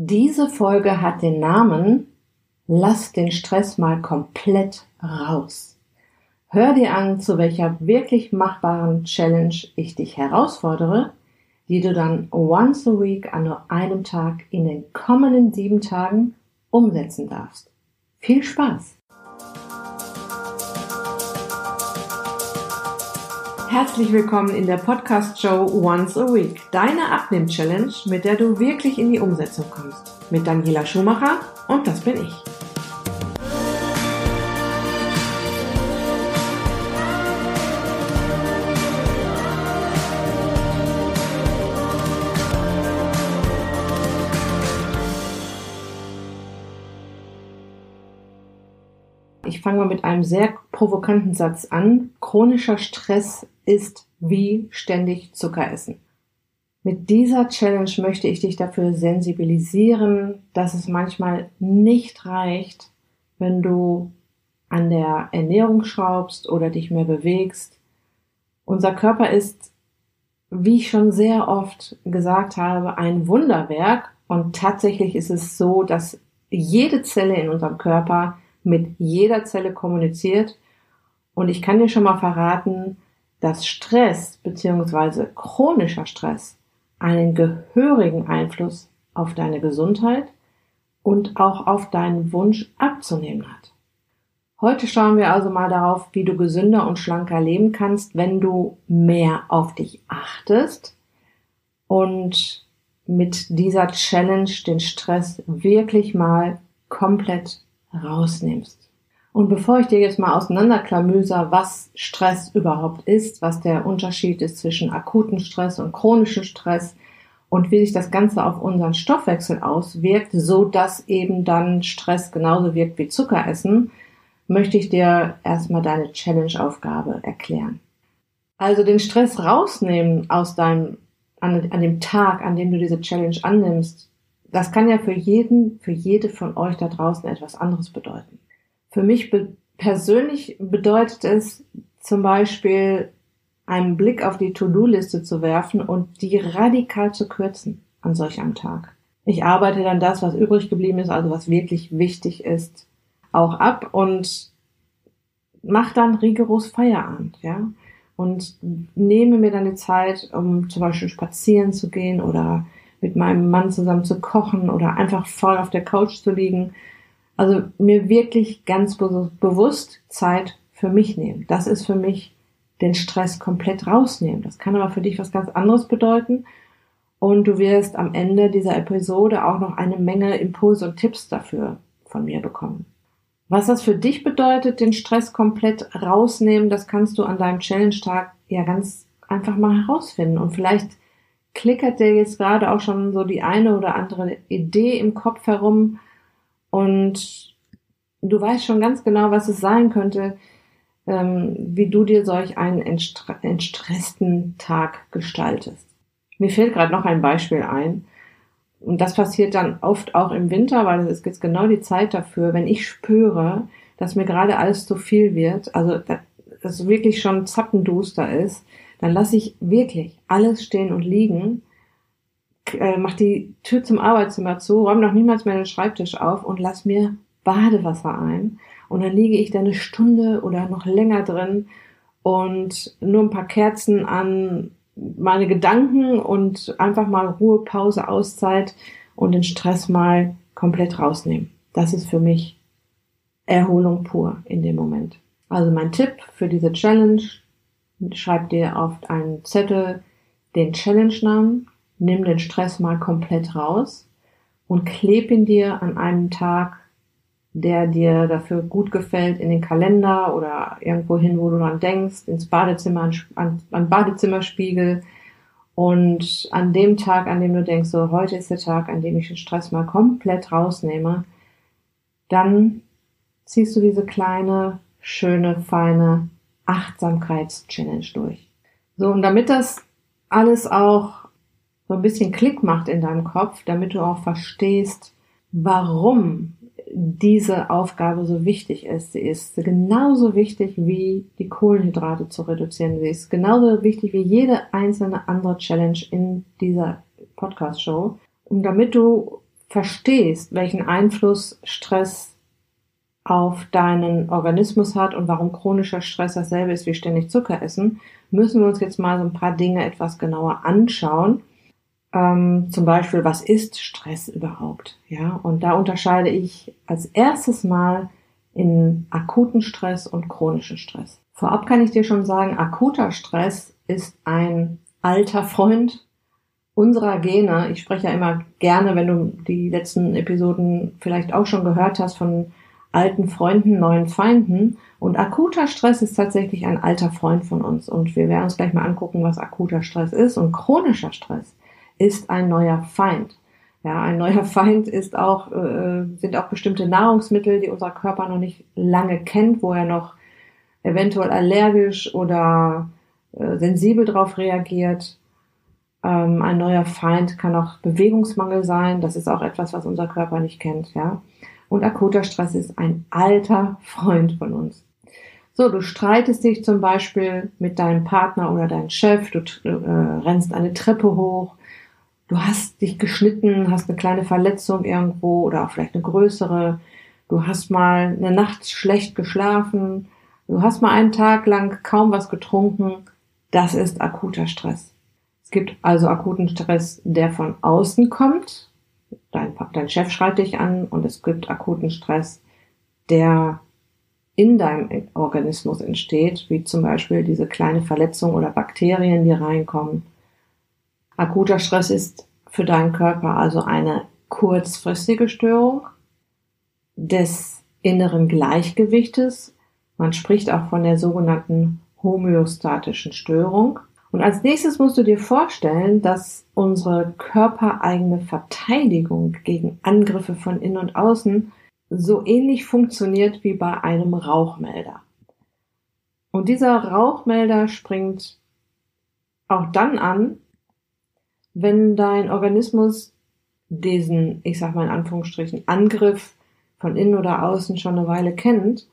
Diese Folge hat den Namen Lass den Stress mal komplett raus. Hör dir an, zu welcher wirklich machbaren Challenge ich dich herausfordere, die du dann once a week an nur einem Tag in den kommenden sieben Tagen umsetzen darfst. Viel Spaß! Herzlich willkommen in der Podcast-Show Once a Week, deine Abnehm-Challenge, mit der du wirklich in die Umsetzung kommst. Mit Daniela Schumacher und das bin ich. Ich fange mal mit einem sehr provokanten Satz an. Chronischer Stress ist wie ständig Zucker essen. Mit dieser Challenge möchte ich dich dafür sensibilisieren, dass es manchmal nicht reicht, wenn du an der Ernährung schraubst oder dich mehr bewegst. Unser Körper ist, wie ich schon sehr oft gesagt habe, ein Wunderwerk und tatsächlich ist es so, dass jede Zelle in unserem Körper mit jeder Zelle kommuniziert. Und ich kann dir schon mal verraten, dass Stress bzw. chronischer Stress einen gehörigen Einfluss auf deine Gesundheit und auch auf deinen Wunsch abzunehmen hat. Heute schauen wir also mal darauf, wie du gesünder und schlanker leben kannst, wenn du mehr auf dich achtest und mit dieser Challenge den Stress wirklich mal komplett rausnimmst. Und bevor ich dir jetzt mal auseinanderklamüser, was Stress überhaupt ist, was der Unterschied ist zwischen akuten Stress und chronischen Stress und wie sich das Ganze auf unseren Stoffwechsel auswirkt, so dass eben dann Stress genauso wirkt wie Zuckeressen, möchte ich dir erstmal deine Challenge-Aufgabe erklären. Also den Stress rausnehmen aus deinem, an, an dem Tag, an dem du diese Challenge annimmst, das kann ja für jeden, für jede von euch da draußen etwas anderes bedeuten. Für mich be persönlich bedeutet es zum Beispiel, einen Blick auf die To-Do-Liste zu werfen und die radikal zu kürzen an solch einem Tag. Ich arbeite dann das, was übrig geblieben ist, also was wirklich wichtig ist, auch ab und mache dann rigoros Feierabend, ja. Und nehme mir dann die Zeit, um zum Beispiel spazieren zu gehen oder mit meinem Mann zusammen zu kochen oder einfach voll auf der Couch zu liegen. Also mir wirklich ganz be bewusst Zeit für mich nehmen. Das ist für mich den Stress komplett rausnehmen. Das kann aber für dich was ganz anderes bedeuten. Und du wirst am Ende dieser Episode auch noch eine Menge Impulse und Tipps dafür von mir bekommen. Was das für dich bedeutet, den Stress komplett rausnehmen, das kannst du an deinem Challenge-Tag ja ganz einfach mal herausfinden. Und vielleicht klickert dir jetzt gerade auch schon so die eine oder andere Idee im Kopf herum und du weißt schon ganz genau, was es sein könnte, ähm, wie du dir solch einen entstressten Tag gestaltest. Mir fällt gerade noch ein Beispiel ein. Und das passiert dann oft auch im Winter, weil es ist jetzt genau die Zeit dafür, wenn ich spüre, dass mir gerade alles zu viel wird, also dass es wirklich schon zappenduster ist, dann lasse ich wirklich alles stehen und liegen, äh, mach die Tür zum Arbeitszimmer zu, räume noch niemals meinen Schreibtisch auf und lass mir Badewasser ein. Und dann liege ich da eine Stunde oder noch länger drin und nur ein paar Kerzen an meine Gedanken und einfach mal Ruhe, Pause, Auszeit und den Stress mal komplett rausnehmen. Das ist für mich Erholung pur in dem Moment. Also mein Tipp für diese Challenge, schreib dir auf einen Zettel den Challenge-Namen, nimm den Stress mal komplett raus und kleb ihn dir an einem Tag, der dir dafür gut gefällt, in den Kalender oder irgendwo hin, wo du dran denkst, ins Badezimmer, an, an Badezimmerspiegel. Und an dem Tag, an dem du denkst, so heute ist der Tag, an dem ich den Stress mal komplett rausnehme, dann ziehst du diese kleine, schöne, feine Achtsamkeits-Challenge durch. So, und damit das alles auch so ein bisschen Klick macht in deinem Kopf, damit du auch verstehst, warum diese Aufgabe so wichtig ist. Sie ist genauso wichtig wie die Kohlenhydrate zu reduzieren. Sie ist genauso wichtig wie jede einzelne andere Challenge in dieser Podcast-Show. Und damit du verstehst, welchen Einfluss Stress auf deinen Organismus hat und warum chronischer Stress dasselbe ist wie ständig Zucker essen, müssen wir uns jetzt mal so ein paar Dinge etwas genauer anschauen. Ähm, zum Beispiel, was ist Stress überhaupt? Ja, und da unterscheide ich als erstes mal in akuten Stress und chronischen Stress. Vorab kann ich dir schon sagen, akuter Stress ist ein alter Freund unserer Gene. Ich spreche ja immer gerne, wenn du die letzten Episoden vielleicht auch schon gehört hast von alten Freunden, neuen Feinden. Und akuter Stress ist tatsächlich ein alter Freund von uns. Und wir werden uns gleich mal angucken, was akuter Stress ist. Und chronischer Stress ist ein neuer Feind. Ja, ein neuer Feind ist auch, äh, sind auch bestimmte Nahrungsmittel, die unser Körper noch nicht lange kennt, wo er noch eventuell allergisch oder äh, sensibel darauf reagiert. Ähm, ein neuer Feind kann auch Bewegungsmangel sein. Das ist auch etwas, was unser Körper nicht kennt, ja. Und akuter Stress ist ein alter Freund von uns. So, du streitest dich zum Beispiel mit deinem Partner oder deinem Chef, du äh, rennst eine Treppe hoch, du hast dich geschnitten, hast eine kleine Verletzung irgendwo oder auch vielleicht eine größere, du hast mal eine Nacht schlecht geschlafen, du hast mal einen Tag lang kaum was getrunken, das ist akuter Stress. Es gibt also akuten Stress, der von außen kommt. Dein, dein Chef schreit dich an und es gibt akuten Stress, der in deinem Organismus entsteht, wie zum Beispiel diese kleine Verletzung oder Bakterien, die reinkommen. Akuter Stress ist für deinen Körper also eine kurzfristige Störung des inneren Gleichgewichtes. Man spricht auch von der sogenannten homöostatischen Störung. Und als nächstes musst du dir vorstellen, dass unsere körpereigene Verteidigung gegen Angriffe von innen und außen so ähnlich funktioniert wie bei einem Rauchmelder. Und dieser Rauchmelder springt auch dann an, wenn dein Organismus diesen, ich sag mal in Anführungsstrichen, Angriff von innen oder außen schon eine Weile kennt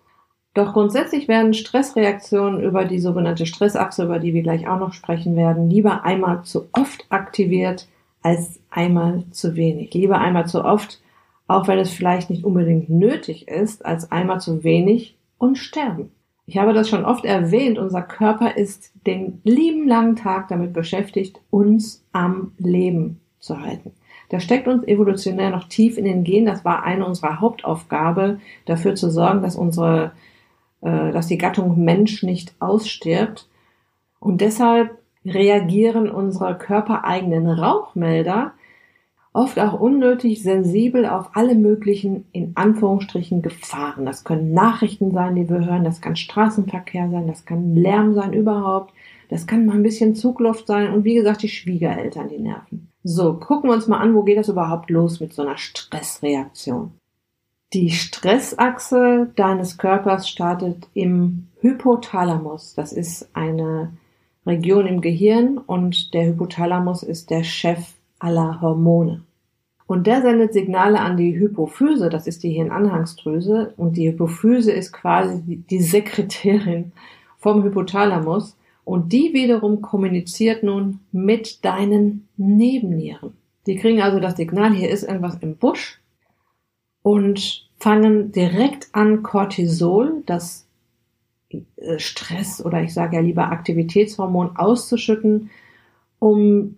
doch grundsätzlich werden Stressreaktionen über die sogenannte Stressachse, über die wir gleich auch noch sprechen werden, lieber einmal zu oft aktiviert als einmal zu wenig. Lieber einmal zu oft, auch wenn es vielleicht nicht unbedingt nötig ist, als einmal zu wenig und sterben. Ich habe das schon oft erwähnt, unser Körper ist den lieben langen Tag damit beschäftigt, uns am Leben zu halten. Da steckt uns evolutionär noch tief in den Genen. Das war eine unserer Hauptaufgabe, dafür zu sorgen, dass unsere äh, dass die Gattung Mensch nicht ausstirbt. Und deshalb reagieren unsere körpereigenen Rauchmelder oft auch unnötig sensibel auf alle möglichen, in Anführungsstrichen, Gefahren. Das können Nachrichten sein, die wir hören, das kann Straßenverkehr sein, das kann Lärm sein überhaupt, das kann mal ein bisschen Zugluft sein und wie gesagt die Schwiegereltern, die nerven. So, gucken wir uns mal an, wo geht das überhaupt los mit so einer Stressreaktion. Die Stressachse deines Körpers startet im Hypothalamus. Das ist eine Region im Gehirn und der Hypothalamus ist der Chef aller Hormone. Und der sendet Signale an die Hypophyse, das ist die Hirnanhangsdrüse, und die Hypophyse ist quasi die Sekretärin vom Hypothalamus, und die wiederum kommuniziert nun mit deinen Nebennieren. Die kriegen also das Signal, hier ist irgendwas im Busch, und fangen direkt an, Cortisol, das äh, Stress oder ich sage ja lieber Aktivitätshormon auszuschütten, um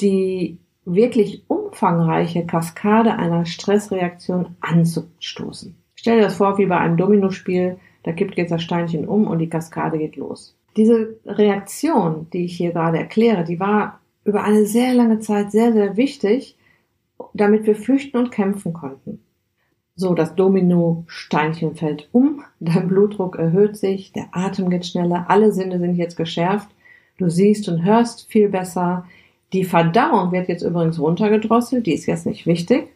die wirklich umfangreiche Kaskade einer Stressreaktion anzustoßen. Stell dir das vor wie bei einem Dominospiel, da kippt jetzt das Steinchen um und die Kaskade geht los. Diese Reaktion, die ich hier gerade erkläre, die war über eine sehr lange Zeit sehr, sehr wichtig, damit wir flüchten und kämpfen konnten. So, das Domino-Steinchen fällt um, dein Blutdruck erhöht sich, der Atem geht schneller, alle Sinne sind jetzt geschärft, du siehst und hörst viel besser. Die Verdauung wird jetzt übrigens runtergedrosselt, die ist jetzt nicht wichtig.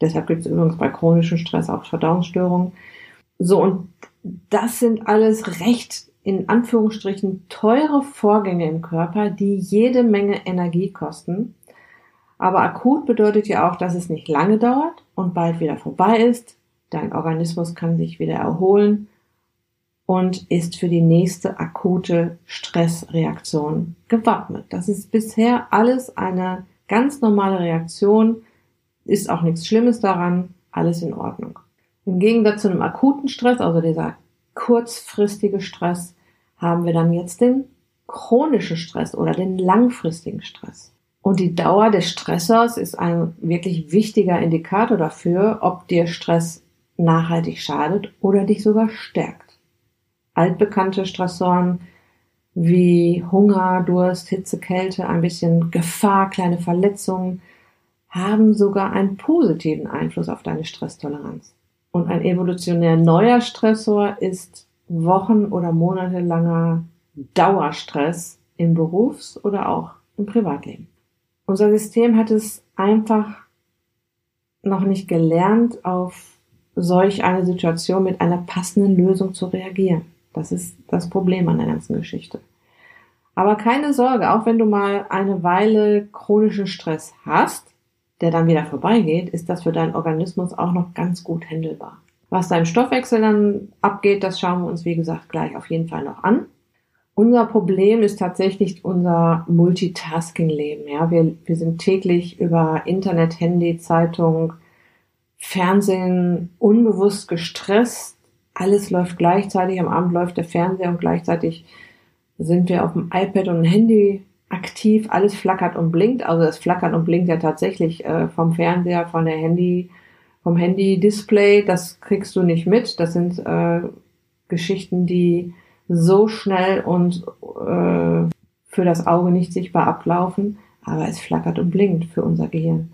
Deshalb gibt es übrigens bei chronischem Stress auch Verdauungsstörungen. So, und das sind alles recht in Anführungsstrichen teure Vorgänge im Körper, die jede Menge Energie kosten. Aber akut bedeutet ja auch, dass es nicht lange dauert und bald wieder vorbei ist. Dein Organismus kann sich wieder erholen und ist für die nächste akute Stressreaktion gewappnet. Das ist bisher alles eine ganz normale Reaktion, ist auch nichts Schlimmes daran, alles in Ordnung. Im Gegensatz zu einem akuten Stress, also dieser kurzfristige Stress, haben wir dann jetzt den chronischen Stress oder den langfristigen Stress. Und die Dauer des Stressors ist ein wirklich wichtiger Indikator dafür, ob dir Stress nachhaltig schadet oder dich sogar stärkt. Altbekannte Stressoren wie Hunger, Durst, Hitze, Kälte, ein bisschen Gefahr, kleine Verletzungen haben sogar einen positiven Einfluss auf deine Stresstoleranz. Und ein evolutionär neuer Stressor ist wochen- oder monatelanger Dauerstress im Berufs- oder auch im Privatleben. Unser System hat es einfach noch nicht gelernt, auf solch eine Situation mit einer passenden Lösung zu reagieren. Das ist das Problem an der ganzen Geschichte. Aber keine Sorge, auch wenn du mal eine Weile chronischen Stress hast, der dann wieder vorbeigeht, ist das für deinen Organismus auch noch ganz gut händelbar. Was deinem Stoffwechsel dann abgeht, das schauen wir uns, wie gesagt, gleich auf jeden Fall noch an. Unser Problem ist tatsächlich unser Multitasking-Leben. Ja, wir, wir sind täglich über Internet, Handy, Zeitung, Fernsehen unbewusst gestresst. Alles läuft gleichzeitig. Am Abend läuft der Fernseher und gleichzeitig sind wir auf dem iPad und Handy aktiv. Alles flackert und blinkt. Also das flackert und blinkt ja tatsächlich äh, vom Fernseher, von der Handy, vom Handy-Display. Das kriegst du nicht mit. Das sind äh, Geschichten, die so schnell und äh, für das Auge nicht sichtbar ablaufen, aber es flackert und blinkt für unser Gehirn.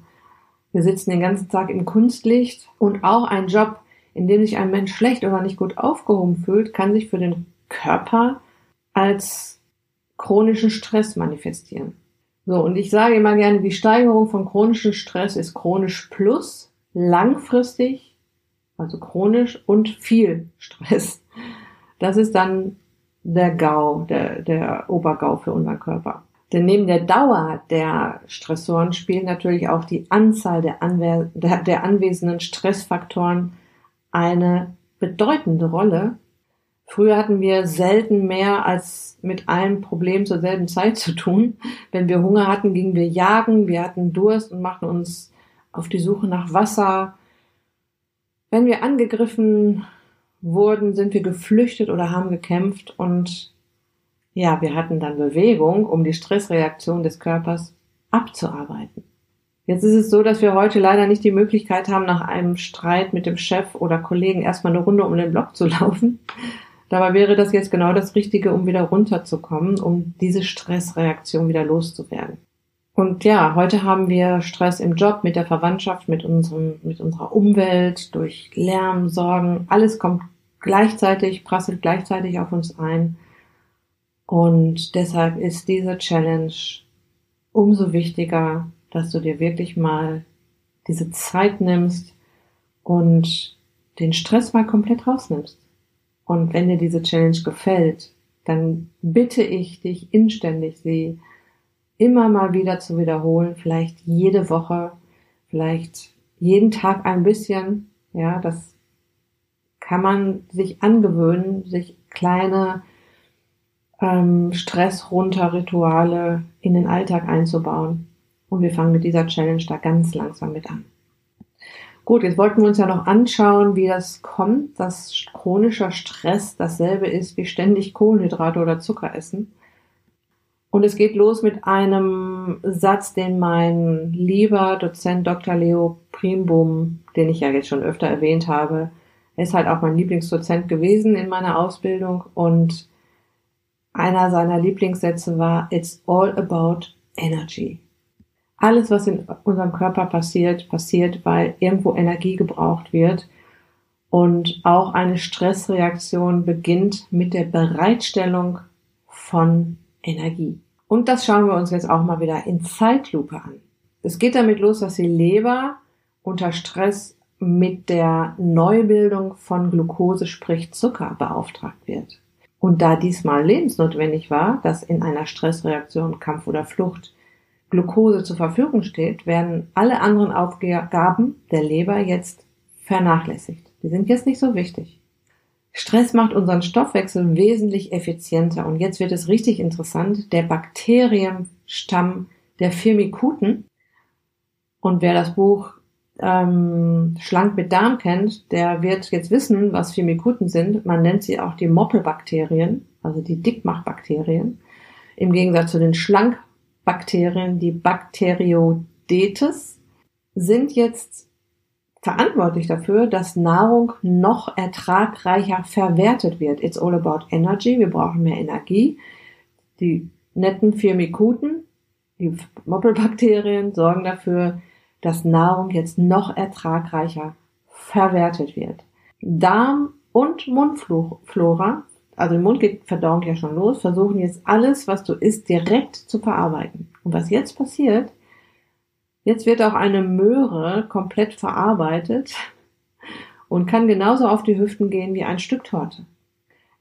Wir sitzen den ganzen Tag im Kunstlicht und auch ein Job, in dem sich ein Mensch schlecht oder nicht gut aufgehoben fühlt, kann sich für den Körper als chronischen Stress manifestieren. So, und ich sage immer gerne, die Steigerung von chronischem Stress ist chronisch plus, langfristig, also chronisch und viel Stress. Das ist dann der GAU, der, der Obergau für unseren Körper. Denn neben der Dauer der Stressoren spielt natürlich auch die Anzahl der, Anwe der, der anwesenden Stressfaktoren eine bedeutende Rolle. Früher hatten wir selten mehr als mit allen Problemen zur selben Zeit zu tun. Wenn wir Hunger hatten, gingen wir jagen, wir hatten Durst und machten uns auf die Suche nach Wasser. Wenn wir angegriffen wurden, sind wir geflüchtet oder haben gekämpft und ja, wir hatten dann Bewegung, um die Stressreaktion des Körpers abzuarbeiten. Jetzt ist es so, dass wir heute leider nicht die Möglichkeit haben, nach einem Streit mit dem Chef oder Kollegen erstmal eine Runde um den Block zu laufen. Dabei wäre das jetzt genau das Richtige, um wieder runterzukommen, um diese Stressreaktion wieder loszuwerden. Und ja, heute haben wir Stress im Job, mit der Verwandtschaft, mit unserem, mit unserer Umwelt, durch Lärm, Sorgen. Alles kommt gleichzeitig, prasselt gleichzeitig auf uns ein. Und deshalb ist diese Challenge umso wichtiger, dass du dir wirklich mal diese Zeit nimmst und den Stress mal komplett rausnimmst. Und wenn dir diese Challenge gefällt, dann bitte ich dich inständig, sie immer mal wieder zu wiederholen, vielleicht jede Woche, vielleicht jeden Tag ein bisschen, ja, das kann man sich angewöhnen, sich kleine ähm, Stress-runter-Rituale in den Alltag einzubauen. Und wir fangen mit dieser Challenge da ganz langsam mit an. Gut, jetzt wollten wir uns ja noch anschauen, wie das kommt, dass chronischer Stress dasselbe ist wie ständig Kohlenhydrate oder Zucker essen. Und es geht los mit einem Satz, den mein lieber Dozent Dr. Leo Primbum, den ich ja jetzt schon öfter erwähnt habe, ist halt auch mein Lieblingsdozent gewesen in meiner Ausbildung und einer seiner Lieblingssätze war, it's all about energy. Alles, was in unserem Körper passiert, passiert, weil irgendwo Energie gebraucht wird. Und auch eine Stressreaktion beginnt mit der Bereitstellung von Energie. Und das schauen wir uns jetzt auch mal wieder in Zeitlupe an. Es geht damit los, dass die Leber unter Stress mit der Neubildung von Glucose, sprich Zucker, beauftragt wird. Und da diesmal lebensnotwendig war, dass in einer Stressreaktion, Kampf oder Flucht Glucose zur Verfügung steht, werden alle anderen Aufgaben der Leber jetzt vernachlässigt. Die sind jetzt nicht so wichtig. Stress macht unseren Stoffwechsel wesentlich effizienter. Und jetzt wird es richtig interessant. Der Bakterienstamm der Firmikuten. Und wer das Buch ähm, Schlank mit Darm kennt, der wird jetzt wissen, was Firmikuten sind. Man nennt sie auch die Moppelbakterien, also die Dickmachbakterien. Im Gegensatz zu den Schlankbakterien, die Bacteriodetes, sind jetzt verantwortlich dafür, dass Nahrung noch ertragreicher verwertet wird. It's all about energy. Wir brauchen mehr Energie. Die netten Firmikuten, die Moppelbakterien sorgen dafür, dass Nahrung jetzt noch ertragreicher verwertet wird. Darm und Mundflora, also im Mund geht Verdauung ja schon los, versuchen jetzt alles, was du isst, direkt zu verarbeiten. Und was jetzt passiert, Jetzt wird auch eine Möhre komplett verarbeitet und kann genauso auf die Hüften gehen wie ein Stück Torte.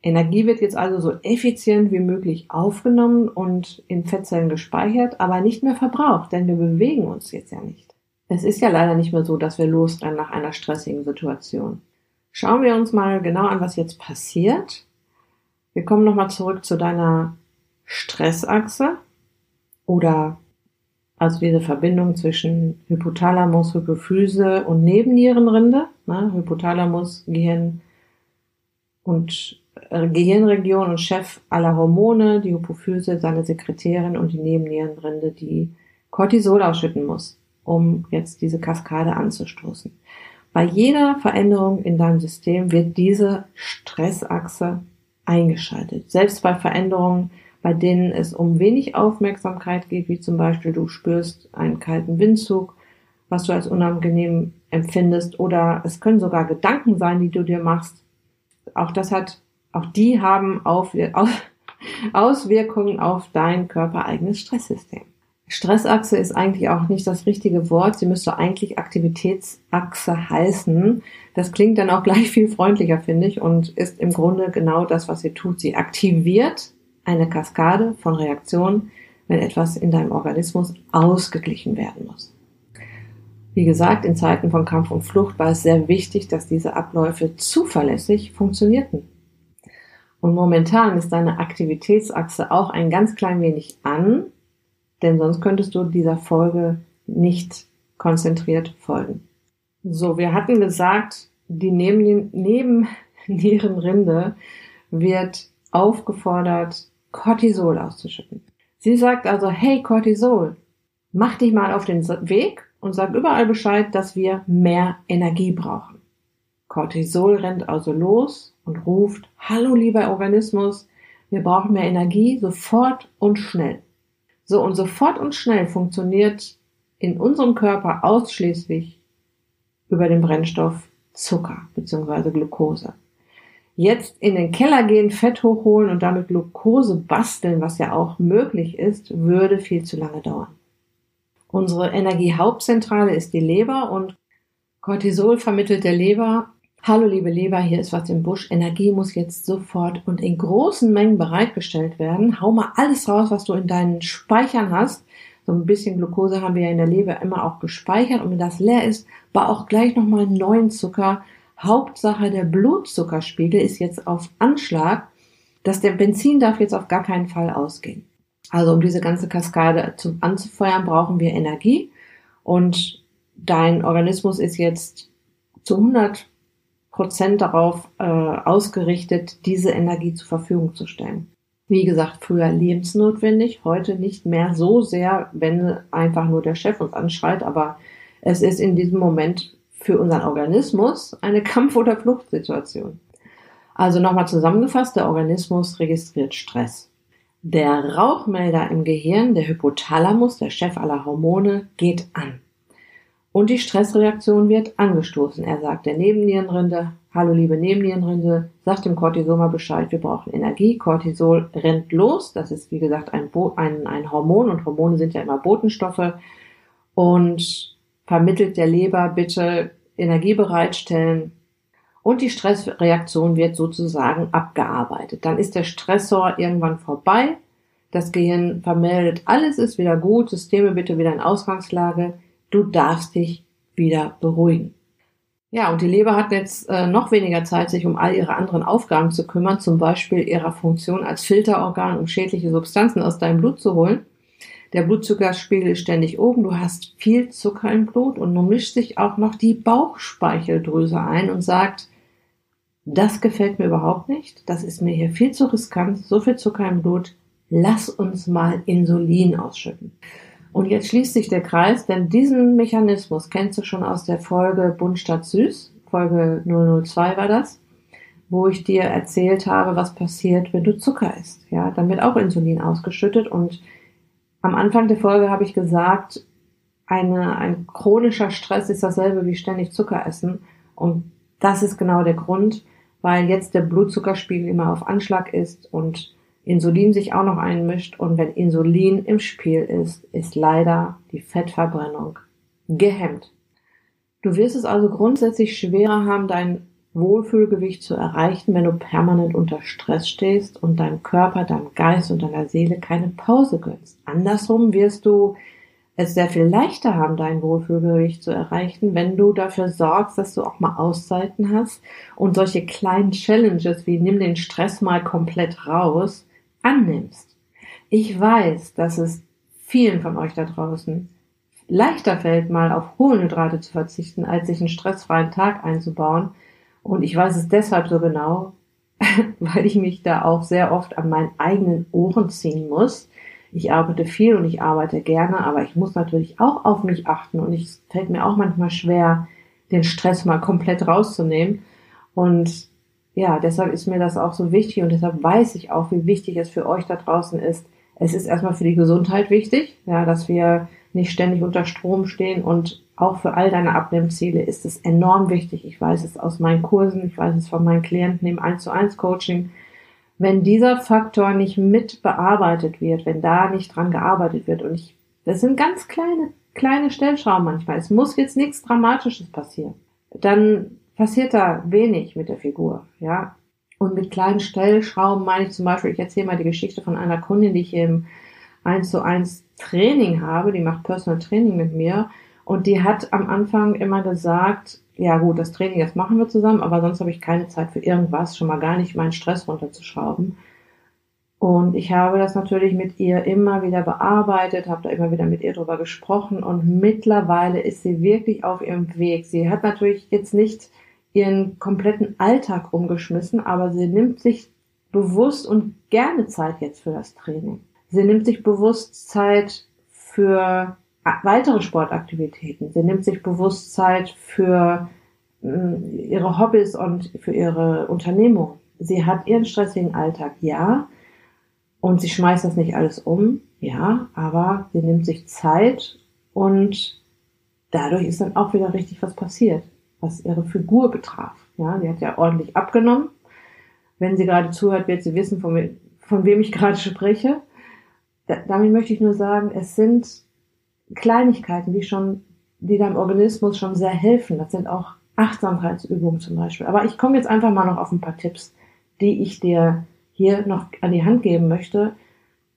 Energie wird jetzt also so effizient wie möglich aufgenommen und in Fettzellen gespeichert, aber nicht mehr verbraucht, denn wir bewegen uns jetzt ja nicht. Es ist ja leider nicht mehr so, dass wir losrennen nach einer stressigen Situation. Schauen wir uns mal genau an, was jetzt passiert. Wir kommen nochmal zurück zu deiner Stressachse oder also diese Verbindung zwischen Hypothalamus, Hypophyse und Nebennierenrinde, ne, Hypothalamus, Gehirn und äh, Gehirnregion und Chef aller Hormone, die Hypophyse, seine Sekretärin und die Nebennierenrinde, die Cortisol ausschütten muss, um jetzt diese Kaskade anzustoßen. Bei jeder Veränderung in deinem System wird diese Stressachse eingeschaltet. Selbst bei Veränderungen bei denen es um wenig Aufmerksamkeit geht, wie zum Beispiel du spürst einen kalten Windzug, was du als unangenehm empfindest, oder es können sogar Gedanken sein, die du dir machst. Auch das hat, auch die haben auf, Auswirkungen auf dein körpereigenes Stresssystem. Stressachse ist eigentlich auch nicht das richtige Wort. Sie müsste eigentlich Aktivitätsachse heißen. Das klingt dann auch gleich viel freundlicher, finde ich, und ist im Grunde genau das, was sie tut. Sie aktiviert eine Kaskade von Reaktionen, wenn etwas in deinem Organismus ausgeglichen werden muss. Wie gesagt, in Zeiten von Kampf und Flucht war es sehr wichtig, dass diese Abläufe zuverlässig funktionierten. Und momentan ist deine Aktivitätsachse auch ein ganz klein wenig an, denn sonst könntest du dieser Folge nicht konzentriert folgen. So, wir hatten gesagt, die Nebennierenrinde wird aufgefordert, Cortisol auszuschütten. Sie sagt also, hey Cortisol, mach dich mal auf den Weg und sag überall Bescheid, dass wir mehr Energie brauchen. Cortisol rennt also los und ruft, hallo lieber Organismus, wir brauchen mehr Energie sofort und schnell. So und sofort und schnell funktioniert in unserem Körper ausschließlich über den Brennstoff Zucker bzw. Glucose. Jetzt in den Keller gehen, Fett hochholen und damit Glucose basteln, was ja auch möglich ist, würde viel zu lange dauern. Unsere Energiehauptzentrale ist die Leber und Cortisol vermittelt der Leber, hallo liebe Leber, hier ist was im Busch, Energie muss jetzt sofort und in großen Mengen bereitgestellt werden. Hau mal alles raus, was du in deinen Speichern hast. So ein bisschen Glucose haben wir ja in der Leber immer auch gespeichert und wenn das leer ist, bau auch gleich nochmal neuen Zucker Hauptsache der Blutzuckerspiegel ist jetzt auf Anschlag, dass der Benzin darf jetzt auf gar keinen Fall ausgehen. Also um diese ganze Kaskade zu, anzufeuern, brauchen wir Energie und dein Organismus ist jetzt zu 100 Prozent darauf äh, ausgerichtet, diese Energie zur Verfügung zu stellen. Wie gesagt, früher lebensnotwendig, heute nicht mehr so sehr, wenn einfach nur der Chef uns anschreit, aber es ist in diesem Moment für unseren Organismus eine Kampf- oder Fluchtsituation. Also nochmal zusammengefasst, der Organismus registriert Stress. Der Rauchmelder im Gehirn, der Hypothalamus, der Chef aller Hormone, geht an. Und die Stressreaktion wird angestoßen. Er sagt der Nebennierenrinde, hallo liebe Nebennierenrinde, sagt dem Cortisol mal Bescheid, wir brauchen Energie. Cortisol rennt los. Das ist, wie gesagt, ein, Bo ein, ein Hormon und Hormone sind ja immer Botenstoffe. Und vermittelt der Leber bitte Energie bereitstellen und die Stressreaktion wird sozusagen abgearbeitet. Dann ist der Stressor irgendwann vorbei. Das Gehirn vermeldet, alles ist wieder gut, Systeme bitte wieder in Ausgangslage. Du darfst dich wieder beruhigen. Ja, und die Leber hat jetzt äh, noch weniger Zeit, sich um all ihre anderen Aufgaben zu kümmern, zum Beispiel ihrer Funktion als Filterorgan, um schädliche Substanzen aus deinem Blut zu holen. der Blutzuckerspiegel ist ständig oben, du hast viel Zucker im Blut und nun mischt sich auch noch die Bauchspeicheldrüse ein und sagt, das gefällt mir überhaupt nicht, das ist mir hier viel zu riskant, so viel Zucker im Blut, lass uns mal Insulin ausschütten. Und jetzt schließt sich der Kreis, denn diesen Mechanismus kennst du schon aus der Folge Bunt statt Süß, Folge 002 war das, wo ich dir erzählt habe, was passiert, wenn du Zucker isst. Ja, dann wird auch Insulin ausgeschüttet und am Anfang der Folge habe ich gesagt, eine, ein chronischer Stress ist dasselbe wie ständig Zucker essen und das ist genau der Grund, weil jetzt der Blutzuckerspiegel immer auf Anschlag ist und Insulin sich auch noch einmischt und wenn Insulin im Spiel ist, ist leider die Fettverbrennung gehemmt. Du wirst es also grundsätzlich schwerer haben, dein Wohlfühlgewicht zu erreichen, wenn du permanent unter Stress stehst und deinem Körper, deinem Geist und deiner Seele keine Pause gönnst. Andersrum wirst du es sehr viel leichter haben, dein Wohlfühlgewicht zu erreichen, wenn du dafür sorgst, dass du auch mal Auszeiten hast und solche kleinen Challenges wie nimm den Stress mal komplett raus annimmst. Ich weiß, dass es vielen von euch da draußen leichter fällt, mal auf Kohlenhydrate zu verzichten, als sich einen stressfreien Tag einzubauen. Und ich weiß es deshalb so genau, weil ich mich da auch sehr oft an meinen eigenen Ohren ziehen muss. Ich arbeite viel und ich arbeite gerne, aber ich muss natürlich auch auf mich achten und es fällt mir auch manchmal schwer, den Stress mal komplett rauszunehmen. Und ja, deshalb ist mir das auch so wichtig und deshalb weiß ich auch, wie wichtig es für euch da draußen ist. Es ist erstmal für die Gesundheit wichtig, ja, dass wir nicht ständig unter Strom stehen und auch für all deine Abnehmziele ist es enorm wichtig. Ich weiß es aus meinen Kursen, ich weiß es von meinen Klienten im 1 zu 1 Coaching. Wenn dieser Faktor nicht mit bearbeitet wird, wenn da nicht dran gearbeitet wird und ich, das sind ganz kleine, kleine Stellschrauben manchmal. Es muss jetzt nichts Dramatisches passieren. Dann passiert da wenig mit der Figur, ja. Und mit kleinen Stellschrauben meine ich zum Beispiel, ich erzähle mal die Geschichte von einer Kundin, die ich im 1 zu 1 Training habe, die macht Personal Training mit mir und die hat am Anfang immer gesagt, ja gut, das Training, das machen wir zusammen, aber sonst habe ich keine Zeit für irgendwas, schon mal gar nicht meinen Stress runterzuschrauben. Und ich habe das natürlich mit ihr immer wieder bearbeitet, habe da immer wieder mit ihr drüber gesprochen und mittlerweile ist sie wirklich auf ihrem Weg. Sie hat natürlich jetzt nicht ihren kompletten Alltag umgeschmissen, aber sie nimmt sich bewusst und gerne Zeit jetzt für das Training. Sie nimmt sich bewusst Zeit für weitere Sportaktivitäten. Sie nimmt sich bewusst Zeit für mm, ihre Hobbys und für ihre Unternehmung. Sie hat ihren stressigen Alltag, ja. Und sie schmeißt das nicht alles um, ja, aber sie nimmt sich Zeit und dadurch ist dann auch wieder richtig was passiert was ihre Figur betraf. Ja, sie hat ja ordentlich abgenommen. Wenn sie gerade zuhört, wird sie wissen, von, wem, von wem ich gerade spreche. Da, damit möchte ich nur sagen, es sind Kleinigkeiten, die schon, die deinem Organismus schon sehr helfen. Das sind auch Achtsamkeitsübungen zum Beispiel. Aber ich komme jetzt einfach mal noch auf ein paar Tipps, die ich dir hier noch an die Hand geben möchte,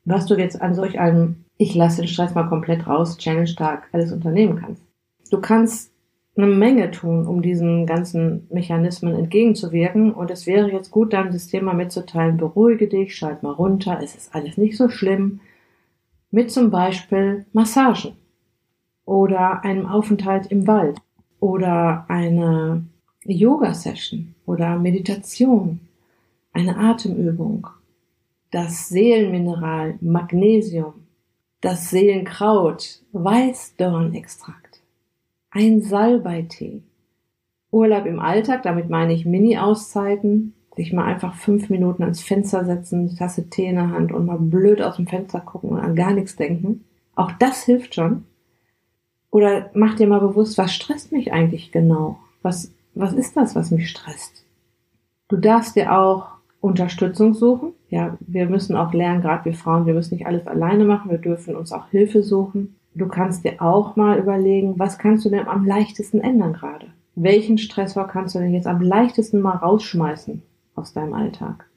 was du jetzt an solch einem Ich lasse den Stress mal komplett raus, Challenge-Tag alles unternehmen kannst. Du kannst eine Menge tun, um diesen ganzen Mechanismen entgegenzuwirken. Und es wäre jetzt gut, dann das Thema mitzuteilen, beruhige dich, schalt mal runter, es ist alles nicht so schlimm. Mit zum Beispiel Massagen oder einem Aufenthalt im Wald oder eine Yoga-Session oder Meditation, eine Atemübung, das Seelenmineral Magnesium, das Seelenkraut, Weißdornextrakt ein Salbeitee. Urlaub im Alltag, damit meine ich Mini-Auszeiten, sich mal einfach fünf Minuten ans Fenster setzen, Tasse Tee in der Hand und mal blöd aus dem Fenster gucken und an gar nichts denken. Auch das hilft schon. Oder mach dir mal bewusst, was stresst mich eigentlich genau? Was, was ist das, was mich stresst? Du darfst dir auch Unterstützung suchen. Ja, wir müssen auch lernen, gerade wir Frauen, wir müssen nicht alles alleine machen, wir dürfen uns auch Hilfe suchen. Du kannst dir auch mal überlegen, was kannst du denn am leichtesten ändern gerade? Welchen Stressor kannst du denn jetzt am leichtesten mal rausschmeißen aus deinem Alltag?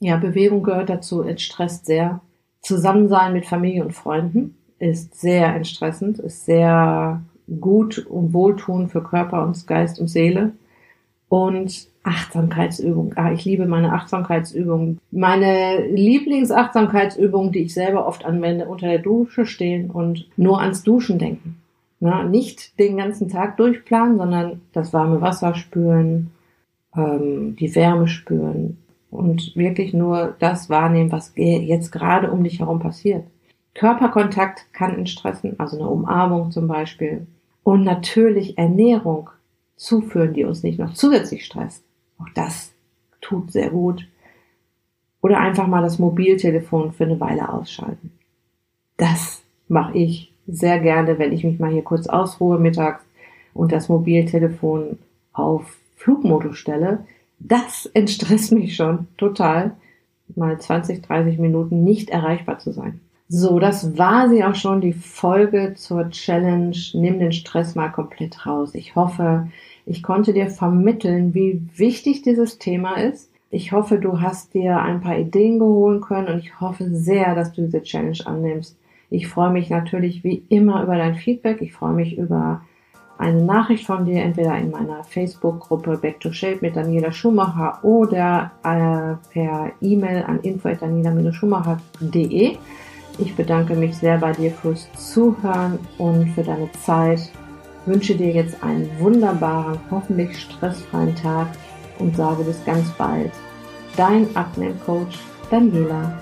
Ja, Bewegung gehört dazu, entstresst sehr. Zusammensein mit Familie und Freunden ist sehr entstressend, ist sehr gut und wohltuend für Körper und Geist und Seele. Und Achtsamkeitsübung. Ah, ich liebe meine Achtsamkeitsübung. Meine Lieblingsachtsamkeitsübung, die ich selber oft anwende, unter der Dusche stehen und nur ans Duschen denken. Na, nicht den ganzen Tag durchplanen, sondern das warme Wasser spüren, ähm, die Wärme spüren und wirklich nur das wahrnehmen, was jetzt gerade um dich herum passiert. Körperkontakt kann entstressen, also eine Umarmung zum Beispiel. Und natürlich Ernährung zuführen, die uns nicht noch zusätzlich stresst. Auch das tut sehr gut. Oder einfach mal das Mobiltelefon für eine Weile ausschalten. Das mache ich sehr gerne, wenn ich mich mal hier kurz ausruhe mittags und das Mobiltelefon auf Flugmodus stelle. Das entstresst mich schon total, mal 20, 30 Minuten nicht erreichbar zu sein. So, das war sie auch schon, die Folge zur Challenge. Nimm den Stress mal komplett raus. Ich hoffe, ich konnte dir vermitteln, wie wichtig dieses Thema ist. Ich hoffe, du hast dir ein paar Ideen geholen können und ich hoffe sehr, dass du diese Challenge annimmst. Ich freue mich natürlich wie immer über dein Feedback. Ich freue mich über eine Nachricht von dir, entweder in meiner Facebook-Gruppe Back to Shape mit Daniela Schumacher oder äh, per E-Mail an info@daniela-schumacher.de. Ich bedanke mich sehr bei dir fürs Zuhören und für deine Zeit wünsche dir jetzt einen wunderbaren, hoffentlich stressfreien Tag und sage bis ganz bald. Dein Abnehmcoach Daniela